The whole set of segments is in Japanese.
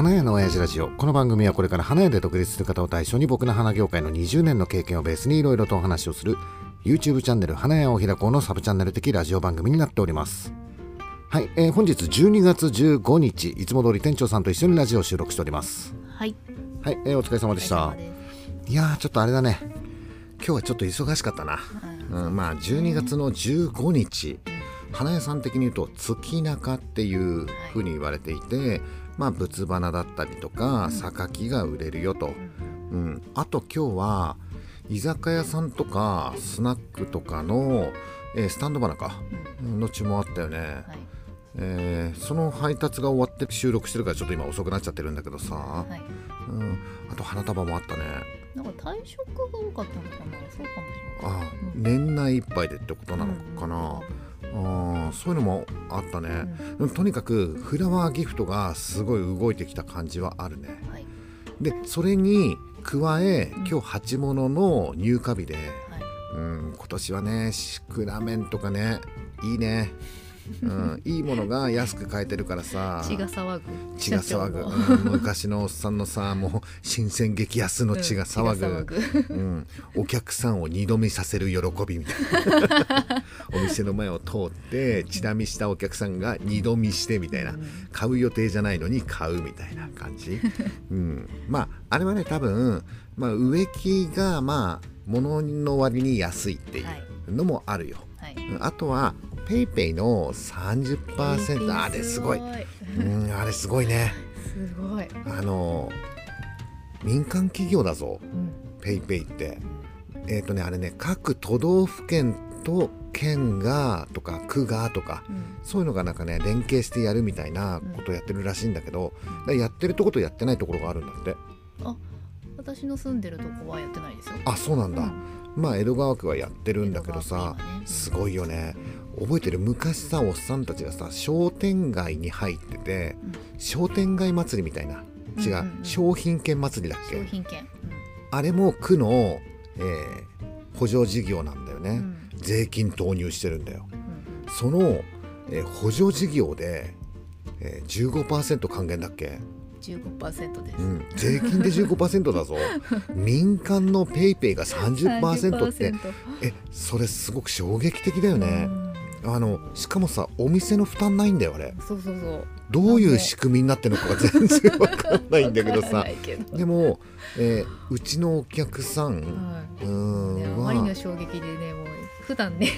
花屋の親父ラジオ。この番組はこれから花屋で独立する方を対象に僕の花業界の20年の経験をベースにいろいろとお話をする YouTube チャンネル花屋を開こうのサブチャンネル的ラジオ番組になっております。はい、えー、本日12月15日いつも通り店長さんと一緒にラジオを収録しております。はい。はい、えー、お疲れ様でした。いやちょっとあれだね。今日はちょっと忙しかったな、うん、まあ12月の15日、花屋さん的に言うと月中っていうふうに言われていて、まあ仏花だったりとか榊が売れるよと、うん、あと今日は居酒屋さんとかスナックとかの、えー、スタンド花か、の注文あったよね、はい。えー、その配達が終わって収録してるからちょっと今遅くなっちゃってるんだけどさ、はい、うん、あと花束もあったね。なんか退職が多かったのかな。そうかもしれない。あ、うん、年内いっぱいでってことなのかな、あそういうのもあったね、うん、とにかくフラワーギフトがすごい動いてきた感じはあるね、はい、でそれに加え今日鉢物の入荷日で、はい、うん今年はねシクラメンとかねいいねうん、いいものが安く買えてるからさ。血が騒ぐ。血が騒ぐ、うん、昔のおっさんのさもう新鮮激安の血が騒ぐ,、うん。お客さんを二度見させる喜びみたいな。お店の前を通って血だみしたお客さんが二度見してみたいな、買う予定じゃないのに買うみたいな感じ、うん、まああれはね多分、まあ、植木がまあ物の割に安いっていうのもあるよ、はい、あとはペイペイの30%あれすごい。うんあれすごいね。すごい。あの民間企業だぞ、ペイペイって。えっ、ー、とねあれね各都道府県と県がとか区がとか、うん、そういうのがなんかね連携してやるみたいなことをやってるらしいんだけど、うん、やってるとことやってないところがあるんだって。あ私の住んでるとこはやってないですよ。あそうなんだ、うん、まあ江戸川区はやってるんだけどさ、ね、すごいよね覚えてる昔さおっさんたちがさ商店街に入ってて、うん、商店街祭りみたいな。違ううんうんうん、商品券祭りだっけ？商品券、うん、あれも区の、えー、補助事業なんだよね、うん、税金投入してるんだよ、うん、その、えー、補助事業で、えー、15%還元だっけ？15%です、うん、税金で15%だぞ。民間のペイペイが30%って。えそれすごく衝撃的だよね、あのしかもさお店の負担ないんだよあれ。そうそうそう。どういう仕組みになってるのかが 全然わかんないんだけどさ。でも、えー、うちのお客さん、はい、うんあまりの衝撃でねもう普段ね。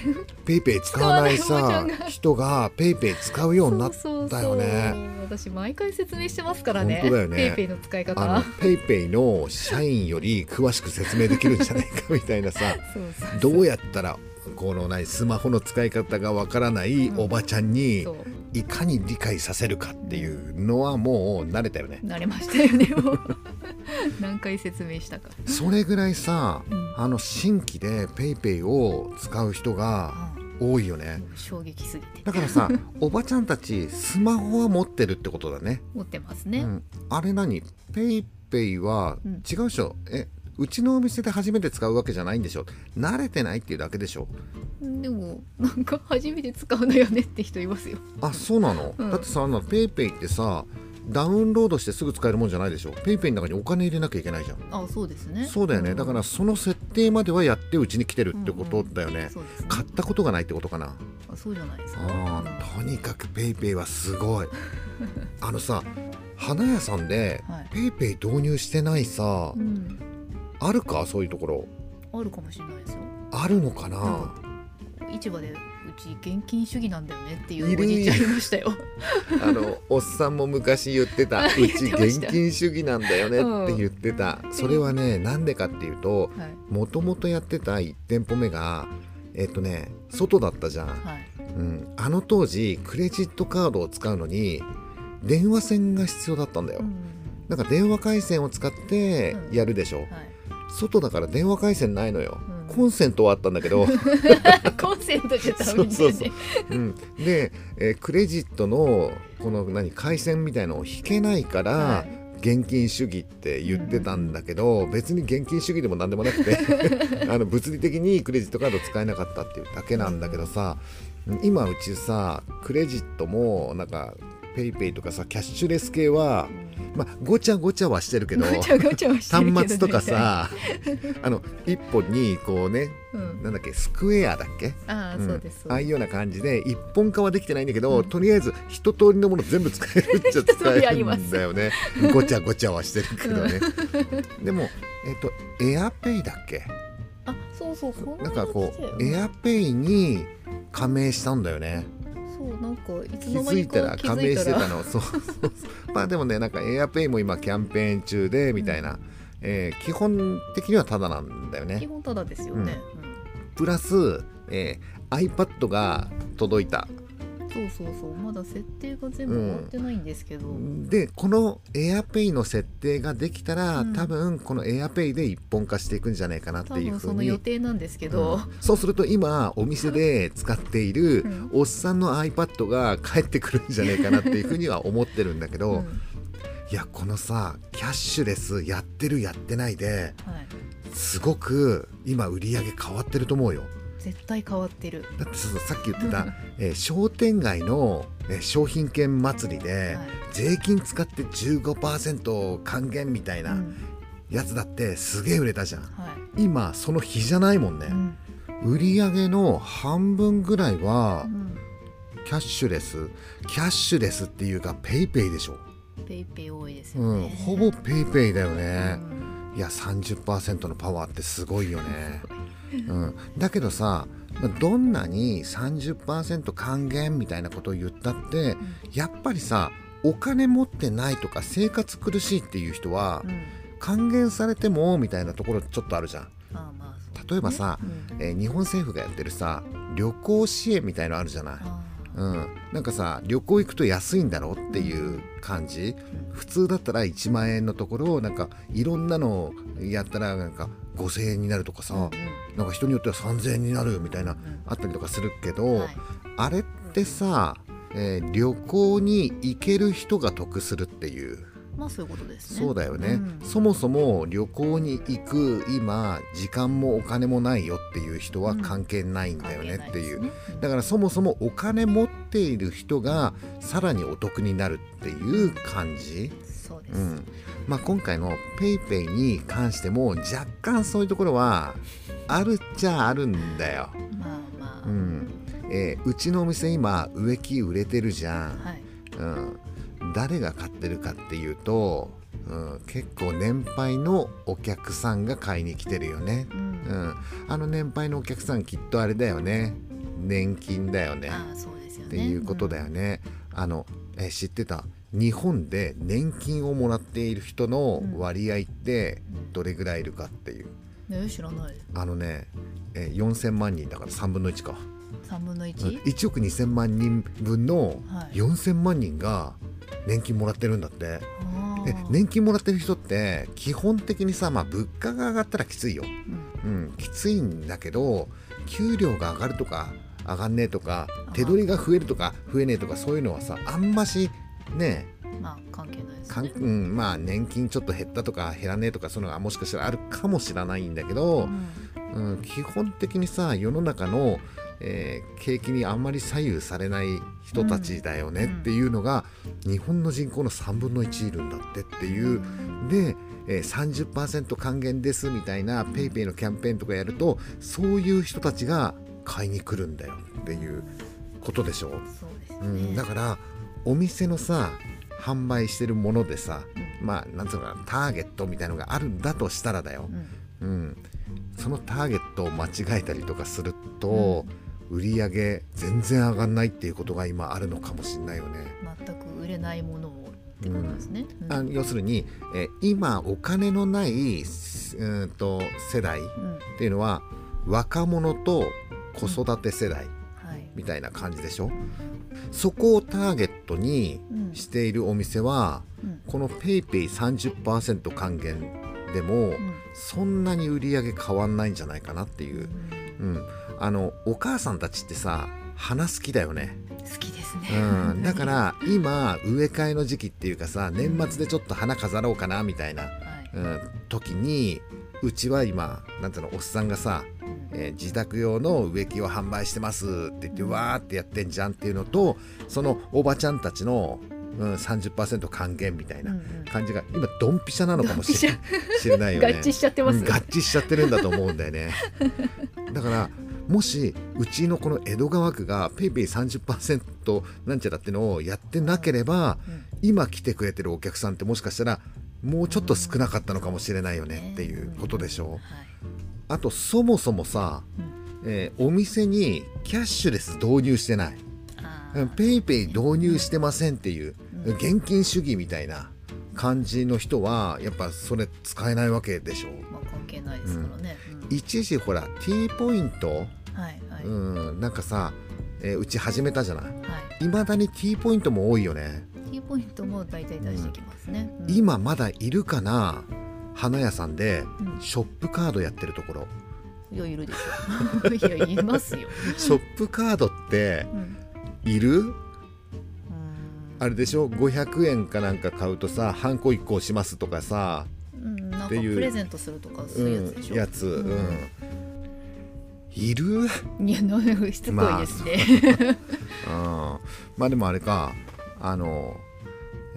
ペイペイ使わないさ人がペイペイ使うようになったよね。私毎回説明してますからね。本当だよね。ペイペイの使い方ペイペイの社員より詳しく説明できるんじゃないかみたいなさ。どうやったらこのないスマホの使い方がわからないおばちゃんにいかに理解させるかっていうのはもう慣れたよね。慣れましたよねもう。何回説明したか。それぐらいさ、うん、あの新規で PayPay を使う人が多いよね、うん、衝撃すぎて。だからさ おばちゃんたちスマホは持ってるってことだね。持ってますね、うん、あれ何？PayPay は違うでしょ、えうちのお店で初めて使うわけじゃないんでしょ慣れてないっていうだけでしょでもなんか初めて使うのよねって人いますよ。あそうなの、うん、だってさあのペイペイってさダウンロードしてすぐ使えるもんじゃないでしょペイペイの中にお金入れなきゃいけないじゃん。あそうですね。そうだよね、うん、だからその設定まではやってうちに来てるってことだよね。うんうんね、買ったことがないってことかな。あそうじゃないですか。あとにかくペイペイはすごい。あのさ花屋さんでペイペイ導入してないさ、うんあるかそういうところ。あるかもしれないですよ。あるのかな。市場でうち現金主義なんだよねっていうおじいちゃんいましたよ。あのおっさんも昔言ってた うち現金主義なんだよねって言ってた、うん、それはねなんでかっていうともともとやってた1店舗目がえっとね外だったじゃん、はい、うん、あの当時クレジットカードを使うのに電話線が必要だったんだよ、うん、なんか電話回線を使ってやるでしょ、うんはい外だから電話回線ないのよ、うん、コンセントはあったんだけど。コンセントじゃダメ、ね、そうそうう。ん、で、えー、クレジットのこの何回線みたいのを引けないから、はい、現金主義って言ってたんだけど、うん、別に現金主義でも何でもなくてあの物理的にクレジットカード使えなかったっていうだけなんだけどさ、今うちさクレジットもなんかペイペイとかさキャッシュレス系は、まあ、ごちゃごちゃはしてるけど端末とかさあの一本にこうねうん。なんだっけスクエアだっけ？ああ、うん。そうですああいうような感じで一本化はできてないんだけど、とりあえず一通りのもの全部使えるっちゃ 使えるんだよね。ごちゃごちゃはしてるけどね、でもえっ、とエアペイだっけ？あそうそうこなんかこうエエアペイに加盟したんだよねそうなんかいつ気の間づいたにから気加盟してたの。そうそうそう。まあでもねなんかエアペイも今キャンペーン中でみたいな、えー基本的にはタダなんだよ基ね本ただですよね、プラス、えー iPad が届いた。うんそうそうそう。まだ設定が全部終わってないんですけど、でこの AirPay の設定ができたら、うん。多分この AirPay で一本化していくんじゃないかなっていうふうに。予定なんですけど、うん。そうすると今お店で使っているうん。おっさんの iPad が返ってくるんじゃないかなっていうふうには思ってるんだけど、うん。いやこのさキャッシュレスやってるやってないではい、すごく今売り上げ変わってると思うよ絶対変わってる、だってささっき言ってた、えー商店街の、えー商品券祭りで、はい。税金使って15%還元みたいなうん。やつだってすげえ売れたじゃん。は今その日じゃないもんね。い、うん。売り上げの半分ぐらいはうん。キャッシュレス。キャッシュレスっていうかペイペイでしょ、ペイペイ多いですうん、よね、ほぼペイペイだようね、んいや30%のパワーってすごいよね、うん、だけどさまあどんなに30%還元みたいなことを言ったってやっぱりさお金持ってないとか生活苦しいっていう人はうん。還元されてもみたいなところちょっとあるじゃん。例えばさ、うん。えー日本政府がやってるさ旅行支援みたいのあるじゃない、あうん、なんかさ旅行行くと安いんだろっていう感じ？普通だったら1万円のところなんかいろんなのやったらなんか5,000円になるとかさ、なんか人によっては3,000円になるみたいなあったりとかするけど、はい。あれってさ、えー旅行に行ける人が得するっていうまあそういうことですね。そうだよね、うん。そもそも旅行に行く今時間もお金もないよっていう人は関係ないんだよねっていう、関係ないですね。だからそもそもお金持っている人がさらにお得になるっていう感じ、そうです、うん。まあ、今回の PayPay に関しても若干そういうところはあるっちゃあるんだよ。まあまあ、うん。えーうちのお店今植木売れてるじゃん、はい。うん、誰が買ってるかっていうと、うん、結構年配のお客さんが買いに来てるよね、うん。うん、あの年配のお客さんきっとあれだよね。年金だよね。ああそうですよね。っていうことだよね、あのえ知ってた？日本で年金をもらっている人の割合ってどれぐらいいるかっていう。うんね知らない。あのね、えー4000万人だから3分の1か、3分のうん。1? 1億2000万人分のはい。4000万人が年金もらってるんだって。あでー年金もらってる人って基本的にさ、まあ、物価が上がったらきついよ、うん。うん、きついんだけど給料が上がるとか上がんねえとかあ手取りが増えるとか増えねえとかそういうのはさあんましねまあ関係ないですかんねうん、まあ年金ちょっと減ったとか減らねえとかそういうのがもしかしたらあるかもしれないんだけど、うん。うん、基本的にさ世の中の、えー景気にあんまり左右されない人たちだよねっていうのが、日本の人口の3分の1いるんだってっていう、で、えー、30%還元ですみたいな PayPay のキャンペーンとかやるとそういう人たちが買いに来るんだよっていうことでしょ、そうですね、うん、だからお店のさ販売してるものでさ、まあなんつうのかなターゲットみたいのがあるんだとしたらだよ、うん。うん、そのターゲットを間違えたりとかすると、売り上げ全然上がんないっていうことが今あるのかもしれないよね。全く売れないものをってことですね、うん。あ要するに、えー今お金のないうーんと世代っうん。ていうのは若者と子育て世代はい。みたいな感じでしょ？そこをターゲットにうん。しているお店はうん。この PayPay30% 還元でもうん。そんなに売り上げ変わんないんじゃないかなっていう。うん、あのお母さんたちってさ花好きだよね、好きですね、うん、だから今植え替えの時期っていうかさ年末でちょっと花飾ろうかなみたいな、はい。うん、時にうちは今なんていうのおっさんがさ、うん。えー自宅用の植木を販売してますって言ってわーってやってんじゃんっていうのとそのおばちゃんたちのうん、30%還元みたいなうんうん。感じが今ドンピシャなのかもしれないよね。合致しちゃってます。うん合致しちゃってるんだと思うんだよね。だからもしうちのこの江戸川区が PayPay30% なんちゃらってのをやってなければうん。今来てくれてるお客さんってもしかしたらもうちょっと少なかったのかもしれないよねっていうことでしょはい。あとそもそもさ、えーお店にキャッシュレス導入してない。あー。ペイペイ導入してませんっていううん。現金主義みたいな感じの人はやっぱそれ使えないわけでしょま一時ほら T ポイント、はいはい、うん、なんかさ、えーうち始めたじゃない？はい。まだに T ポイントも多いよね。T ポイントも大体出してきますね、うん。今まだいるかな？花屋さんでうん。ショップカードやってるところ。いやいるでしょ。いやいますよ、ショップカードってうん、いる？うん。あれでしょ？500円かなんか買うとさハンコ1個押しますとかさっていう。プレゼントするとかそういうやつでしょ、うん、やつ、うん。うん。いる？いやしつこいですね、うん。まあでもあれか。あの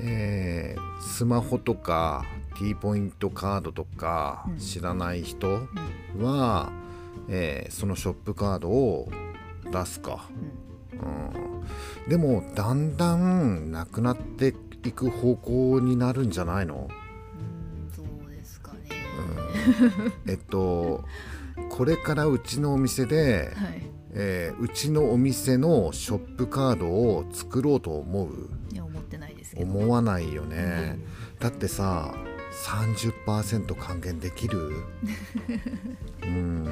えースマホとか T ポイントカードとかうん。知らない人は、えーそのショップカードを出すか、うん、でもだんだんなくなっていく方向になるんじゃないの、えっとこれからうちのお店で、はい。えーうちのお店のショップカードを作ろうと思う。いや思ってないですけど。思わないよね、だってさ30%還元できる？うん。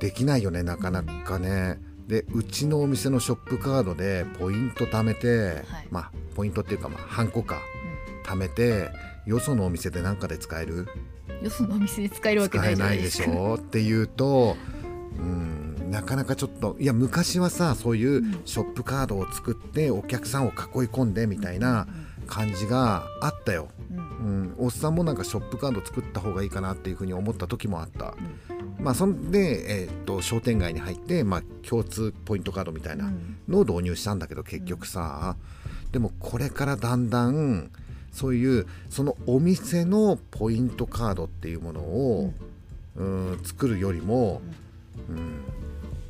できないよねなかなかね。でうちのお店のショップカードでポイント貯めて、はい。まあポイントっていうかまあハンコか貯めてよそのお店で何かで使える？うん、よそのお店で使えるわけないじゃなでしないいですかょっていうとうんなかなかちょっといや昔はさそういうショップカードを作ってお客さんを囲い込んでみたいな感じがあったよ、うん。うん。うん、おっさんもなんかショップカード作った方がいいかなっていうふうに思った時もあった、まあそんで、えーっと商店街に入って、まあ、共通ポイントカードみたいなのを導入したんだけど結局さ、でもこれからだんだんそういうそのお店のポイントカードっていうものを、うん、作るよりも、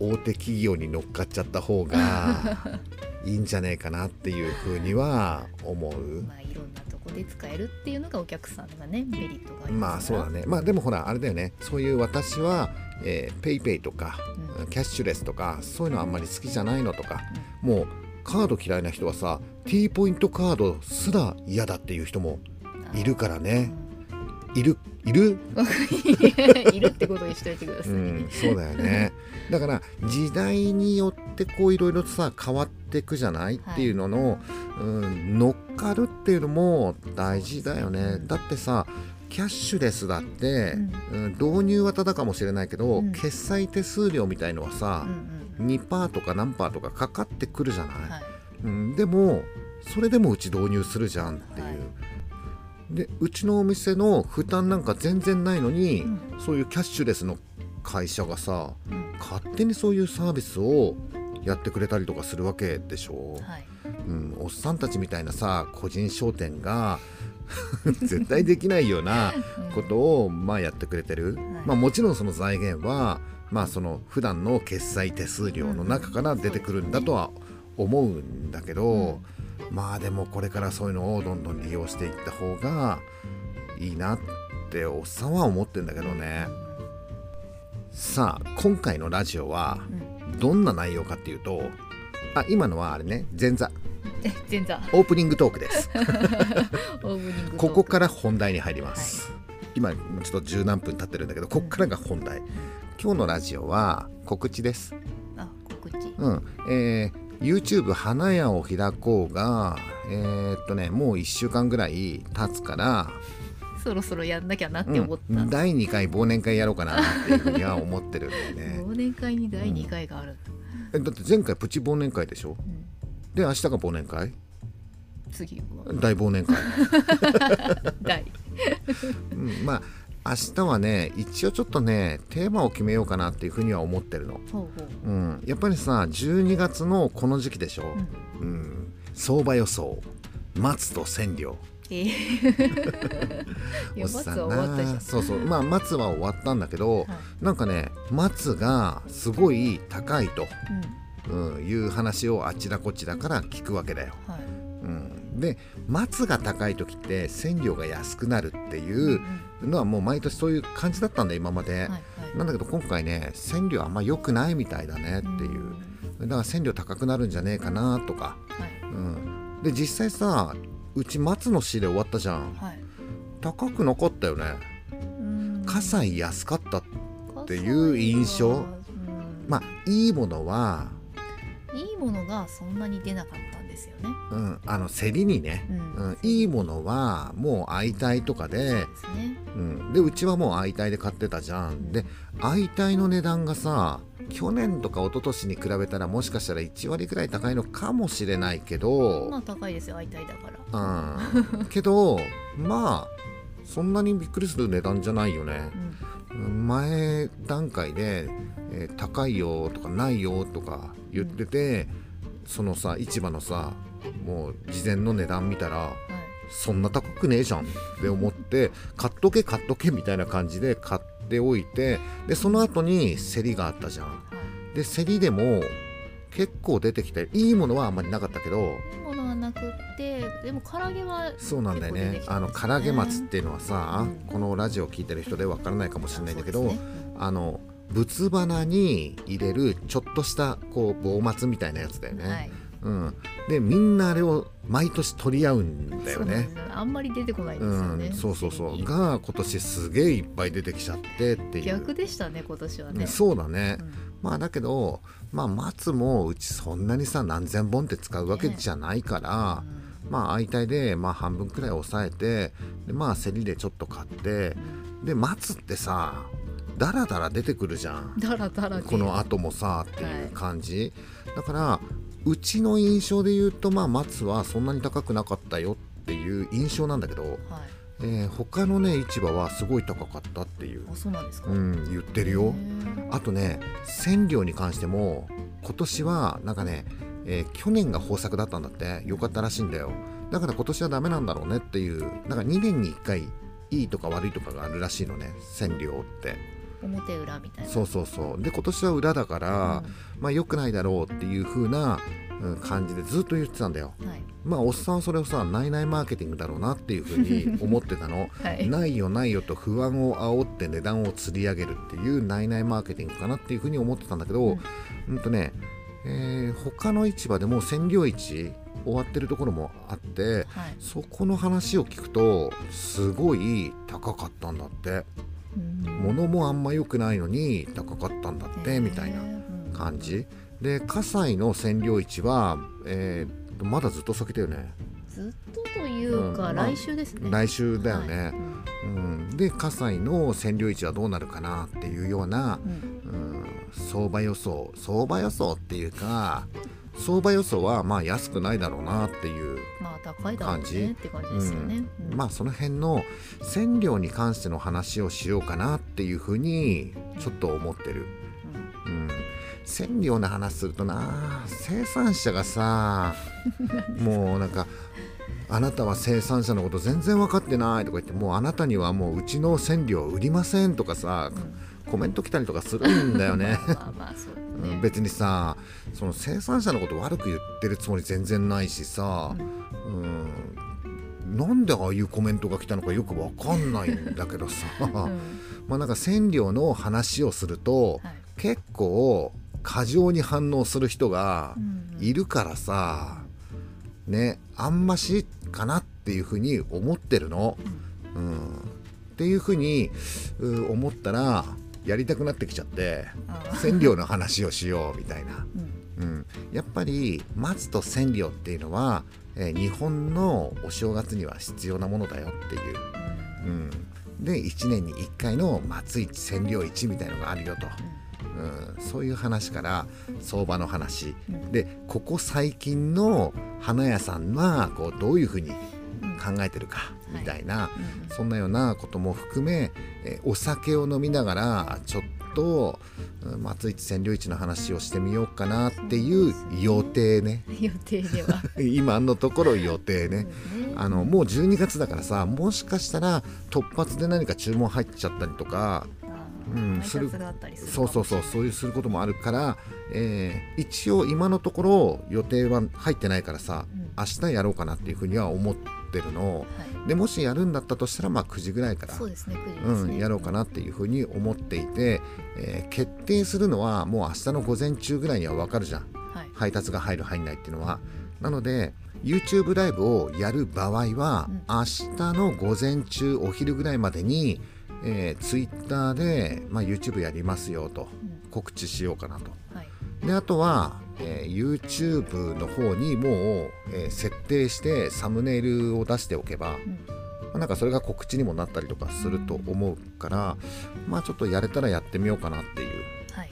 うん、大手企業に乗っかっちゃった方が いいんじゃねえかなっていうふうには思う。まあいろんなとこで使えるっていうのがお客さんがねメリットがありままあそうだね。まあでもほらあれだよね。そういう私は、えー、ペイペイとか、うキャッシュレスとかそういうのあんまり好きじゃないのとか、もうカード嫌いな人はさ T ポイントカードすら嫌だっていう人もいるからね。いるいる？いるってことにしといてください、うんそうだよね。だから時代によってこういろいろとさ変わっていくじゃない、っていうのの、うん、乗っかるっていうのも大事だよね。だってさキャッシュレスだって、うん。導入はただかもしれないけど、うん。決済手数料みたいのはさう、ん2%とか何パーとかかかってくるじゃない、うんはい。うん、でもそれでもうち導入するじゃんっていう、はい。でうちのお店の負担なんか全然ないのに、うん。そういうキャッシュレスの会社がさうん。勝手にそういうサービスをやってくれたりとかするわけでしょ、はい。うん、おっさんたちみたいなさ個人商店が 絶対できないようなことをまあやってくれてる、まあ、もちろんその財源はまあその普段の決済手数料の中から出てくるんだとは思うんだけど、まあでもこれからそういうのをどんどん利用していった方がいいなっておっさんは思ってんだけどね。さあ今回のラジオはどんな内容かっていうとあ今のはあれね前座。え前座。オープニングトークです。ここから本題に入ります、今ちょっと十何分経ってるんだけどここからが本題、今日のラジオは告知です。あ告知。うん。えー YouTube 花屋を開こうがえーっとねもう1週間ぐらい経つから、そろそろやんなきゃなって思った、うん、第2回忘年会やろうかなっていうふうには思ってるんだよね。忘年会に第2回がある、えだって前回プチ忘年会でしょ？うん。で明日が忘年会？次は。大忘年会、第うん、まあ明日はね一応ちょっとねテーマを決めようかなっていうふうには思ってるの、ほうほう。うん、やっぱりさ12月のこの時期でしょ、うん。うん、相場予想。松と千両。えー いやおっさん松は終わったじゃん。そうそう。まあ松は終わったんだけど、はい。なんかね松がすごい高いと、うん。うん、いう話をあちらこちらから聞くわけだよ。はいうん、で松が高い時って千両が安くなるっていうのはもう毎年そういう感じだったんだ今まで、はいはい。なんだけど今回ね千両あんま良くないみたいだねっていう、ん。だから千両高くなるんじゃねえかなとか、はい。うん、で実際さうち松の市で終わったじゃん。はい。高くなかったよね。うん。葛西安かったっていう印象。まあいいものは、いいものがそんなに出なかった。んですよね。うん、あの競りにね、うん。うん、いいものはもう相対とかでですね。うん、でうちはもう相対で買ってたじゃん。で相対の値段がさ去年とか一昨年に比べたらもしかしたら1割ぐらい高いのかもしれないけど、まあ高いですよ、相対だから。うん、けどまあそんなにびっくりする値段じゃないよね。うん。前段階で、えー高いよとかないよとか言ってて、そのさ市場のさもう事前の値段見たらはい。そんな高くねえじゃんって思って買っとけ買っとけみたいな感じで買っておいてでその後に競りがあったじゃんはい。で競りでも結構出てきていいものはあんまりなかったけどいいものはなくって、でも唐揚げは。そうなんだよねあの唐揚げ松っていうのはさ、うんこのラジオを聞いてる人でわからないかもしれないんだけど、ねあの仏花に入れるちょっとしたこう棒松みたいなやつだよね、はい。うん、でみんなあれを毎年取り合うんだよね。そうなんです。よあんまり出てこないんですよね。うん、そうそうそう。が今年すげえいっぱい出てきちゃってっていう。逆でしたね、今年はね。そうだね、うん。まあだけどまあ松もうちそんなにさ何千本って使うわけじゃないから、まあ相対でまあ半分くらい抑えてでまあ競りでちょっと買ってで松ってさだらだら出てくるじゃん。だらだらでこの後もさっていう感じ、だからうちの印象で言うとまあ松はそんなに高くなかったよっていう印象なんだけど、はい。えー他のね市場はすごい高かったっていう、あ、そうなんですか？うん、言ってるよ。あとね千両に関しても今年はなんかね、えー去年が豊作だったんだって。よかったらしいんだよ。だから今年はダメなんだろうねっていうなんか2年に1回いいとか悪いとかがあるらしいのね千両って表裏みたいな。そうそうそうで今年は裏だから、まあ良くないだろうっていう風なうん感じでずっと言ってたんだようんはい。まあおっさんはそれをさないないマーケティングだろうなっていう風に 思ってたのはい。ないよないよと不安を煽って値段を釣り上げるっていうないないマーケティングかなっていうふうに思ってたんだけど、うん、とね、えー他の市場でも占領市終わってるところもあってはい。そこの話を聞くとすごい高かったんだってうん物もあんま良くないのに高かったんだってみたいな感じ。で葛西の占領市は、えーまだずっと先だよね。ずっとというか、うんまあ来週ですね。来週だよね、はい。うん、で葛西の占領市はどうなるかなっていうような、うん。うん、相場予想。相場予想っていうか相場予想はまあ安くないだろうなっていう、まあ高いだろう感じ。ねって感じですよね。うん。まあその辺の占領に関しての話をしようかなっていうふうにちょっと思ってる。うん。占領の話するとな生産者がさ もうなんかあなたは生産者のこと全然分かってないとか言ってもうあなたにはもううちの占領売りませんとかさ、コメント来たりとかするんだよね。まあまあそうん別にさその生産者のこと悪く言ってるつもり全然ないしさ、うん、なんでああいうコメントが来たのかよくわかんないんだけどさ、うん。まあなんか占領の話をすると、はい。結構過剰に反応する人がうんいるからさ、ねあんましかなっていうふうに思ってるの。うん、っていうふうにう思ったらやりたくなってきちゃってあ占領の話をしようみたいな。うん。うん、やっぱり松と千両っていうのは、えー日本のお正月には必要なものだよっていう、うん、で1年に1回の松市千両市みたいのがあるよと、うん、そういう話から相場の話、うん。でここ最近の花屋さんはこうどういうふうに考えてるかみたいな、うんそんなようなことも含め、えーお酒を飲みながらちょっとうん松市千両市の話をしてみようかなっていう予定ね。予定では。今のところ予定ね、あのもう12月だからさもしかしたら突発で何か注文入っちゃったりとかうんするそうそうそうそういうすることもあるから、えー一応今のところ予定は入ってないからさ、うん。明日やろうかなっていうふうには思ってるのはい。でもしやるんだったとしたらまあ9時ぐらいからそうですね9時ですうん、ねやろうかなっていうふうに思っていて、えー決定するのはもう明日の午前中ぐらいには分かるじゃん。はい。配達が入る入んないっていうのは。なので YouTube ライブをやる場合は、うん。明日の午前中お昼ぐらいまでに、えー、Twitter で、まあ、YouTube やりますよとうん。告知しようかなと。はい。であとは、えー YouTube の方にもう、えー設定してサムネイルを出しておけば、うん。まあなんかそれが告知にもなったりとかすると思うから、まあちょっとやれたらやってみようかなっていう。はい。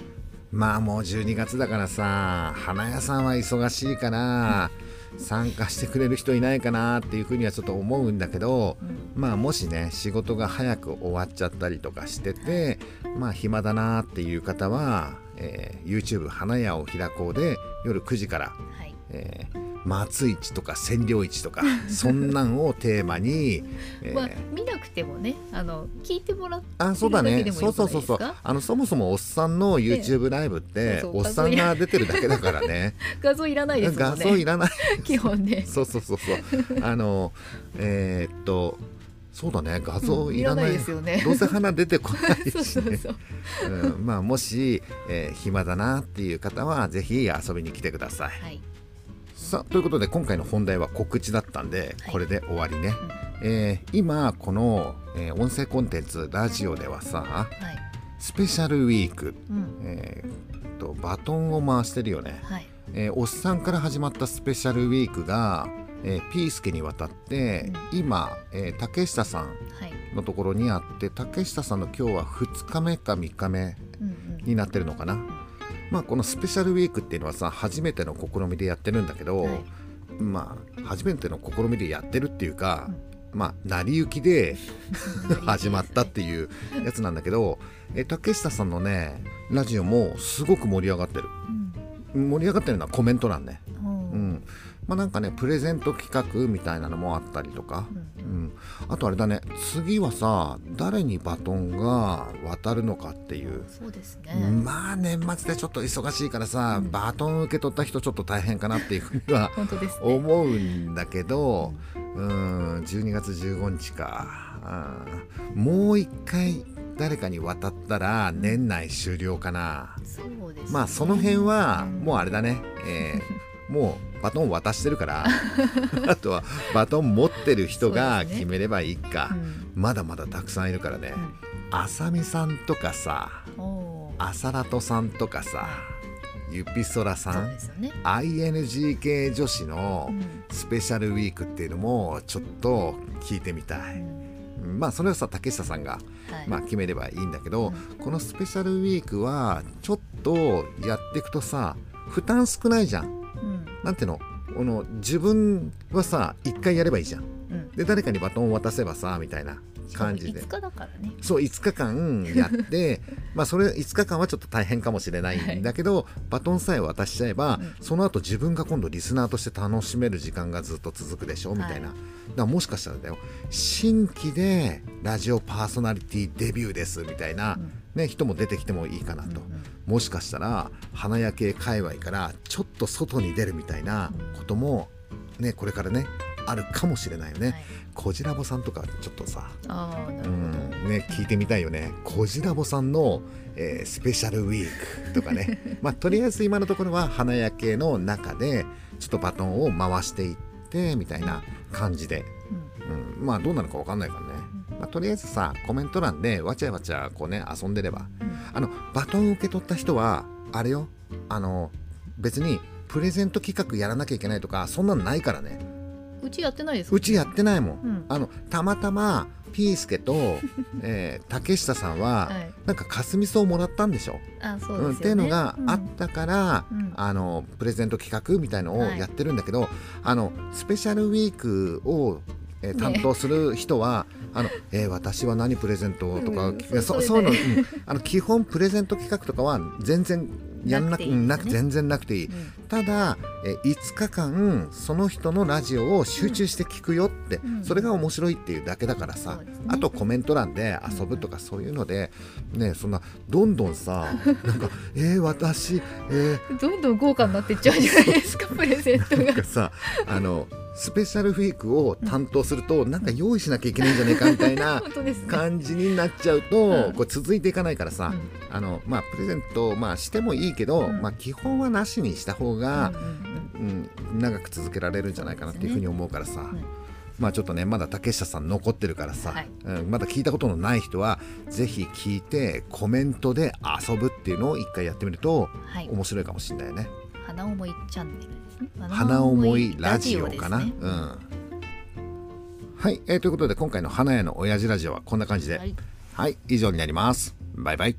まあもう12月だからさ花屋さんは忙しいから参加してくれる人いないかなっていうふうにはちょっと思うんだけどうん。まあもしね仕事が早く終わっちゃったりとかしててまあ暇だなっていう方は、えー YouTube 花屋を開こうで夜9時からはい。えー松市とか千両市とか そんなんをテーマに、えー。まあ見なくてもねあの聞いてもらっあそうだね。そうそうそうそう。あのそもそもおっさんの YouTube ライブって、そうそうおっさんが出てるだけだからね。画像いらないですも画んね。像いらない。基本ね。そうそうそうそう。あのえーっとそうだね。画像いらない,、うんいですよね。どうせ花出てこないそうしねそうそう。うんまあもし、えー暇だなっていう方はぜひ遊びに来てください。はいさあということで今回の本題は告知だったんで、はい。これで終わりね、えー今この、えー音声コンテンツラジオではさはい。スペシャルウィーク、うん。えーっとバトンを回してるよね、はい。えーおっさんから始まったスペシャルウィークが、えーピースケにわたって、今、えー竹下さんはい。のところにあって竹下さんの今日は2日目か3日目うんうん。になってるのかな、まあこのスペシャルウィークっていうのはさ初めての試みでやってるんだけど、はい。まあ初めての試みでやってるっていうか、まあ成り行きで始まったっていうやつなんだけど、え竹下さんのねラジオもすごく盛り上がってる。盛り上がってるのはコメント欄ね。うん。うんまあなんかねプレゼント企画みたいなのもあったりとか、うんうん、あとあれだね。次はさ誰にバトンが渡るのかっていう。そうですね。まあ年末でちょっと忙しいからさ、うん。バトン受け取った人ちょっと大変かなっていうふうには ね。思うんだけど、うん、12月15日か、うんもう一回誰かに渡ったら年内終了かな。そうですね。まあその辺はうんもうあれだね、えーもうバトン渡してるから あとはバトン持ってる人が決めればいいか、うん。まだまだたくさんいるからね、あさみさんとかさあさらとさんとかさゆぴそらさんね。ING 系女子のうん。スペシャルウィークっていうのもちょっと聞いてみたい、うん。まあそれはさ竹下さんがはい。まあ決めればいいんだけど、うこのスペシャルウィークはちょっとやっていくとさ負担少ないじゃんうんなんていうの？この自分はさ一回やればいいじゃん。うん。で誰かにバトンを渡せばさみたいな感じで。5日だからね。そう5日間やって まあそれ5日間はちょっと大変かもしれないんだけど、バトンさえ渡しちゃえば、うん。その後自分が今度リスナーとして楽しめる時間がずっと続くでしょみたいな、はい。だからもしかしたらだよ新規でラジオパーソナリティデビューですみたいな、うん。ね、人も出てきてもいいかなと、うんうんもしかしたら花屋系界隈からちょっと外に出るみたいなこともねこれからねあるかもしれないよね。はいこじらぼさんとかちょっとさうんね、聞いてみたいよね。こじらぼさんの、えースペシャルウィークとかね。まあ、とりあえず今のところは花屋系の中で、ちょっとバトンを回していって、みたいな感じで。うんうん、まあ、どうなるかわかんないからね。まあ、とりあえずさ、コメント欄でわちゃわちゃこうね、遊んでれば。うんあの、バトン受け取った人は、あれよ、あの、別に、プレゼント企画やらなきゃいけないとか、そんなんないからね。うちやってないですうちやってないもん。うん。あのたまたまピースケと、えー竹下さんは、はい。なんかかすみ草をもらったんでしょ、あそうですよね。うんっていうのがあったから、うん。あのプレゼント企画みたいのをはい。やってるんだけど、あのスペシャルウィークを、えー担当する人は、あのえー私は何プレゼントとか、うん。そそうそういうの、うん。あの基本プレゼント企画とかは全然やんなくなく全然なくていい、うん。ただえ5日間その人のラジオを集中して聞くよって、うん。それが面白いっていうだけだからさ、あとコメント欄で遊ぶとかそういうので、ねそんなどんどんさ なんか「えー、私えー、どんどん豪華になっていっちゃうじゃないですかプレゼントが。なんかさあのスペシャルウィークを担当すると、なんか用意しなきゃいけないんじゃないかみたいな 感じになっちゃうと、うん。これ続いていかないからさ、うんあのまあプレゼント、まあ、してもいいけど、うん。まあ、基本はなしにした方がうん、うん長く続けられるんじゃないかなっていうふうに思うからさ、んまあちょっとねまだ竹下さん残ってるからさ、はい。うん、まだ聞いたことのない人はぜひ聞いてコメントで遊ぶっていうのを一回やってみるとはい。面白いかもしれないよね。花思いチャンネルですね。花思いラジオかな。ね。うん。はい、えーということで今回の花屋の親父ラジオはこんな感じで、はい。はい、以上になります。バイバイ。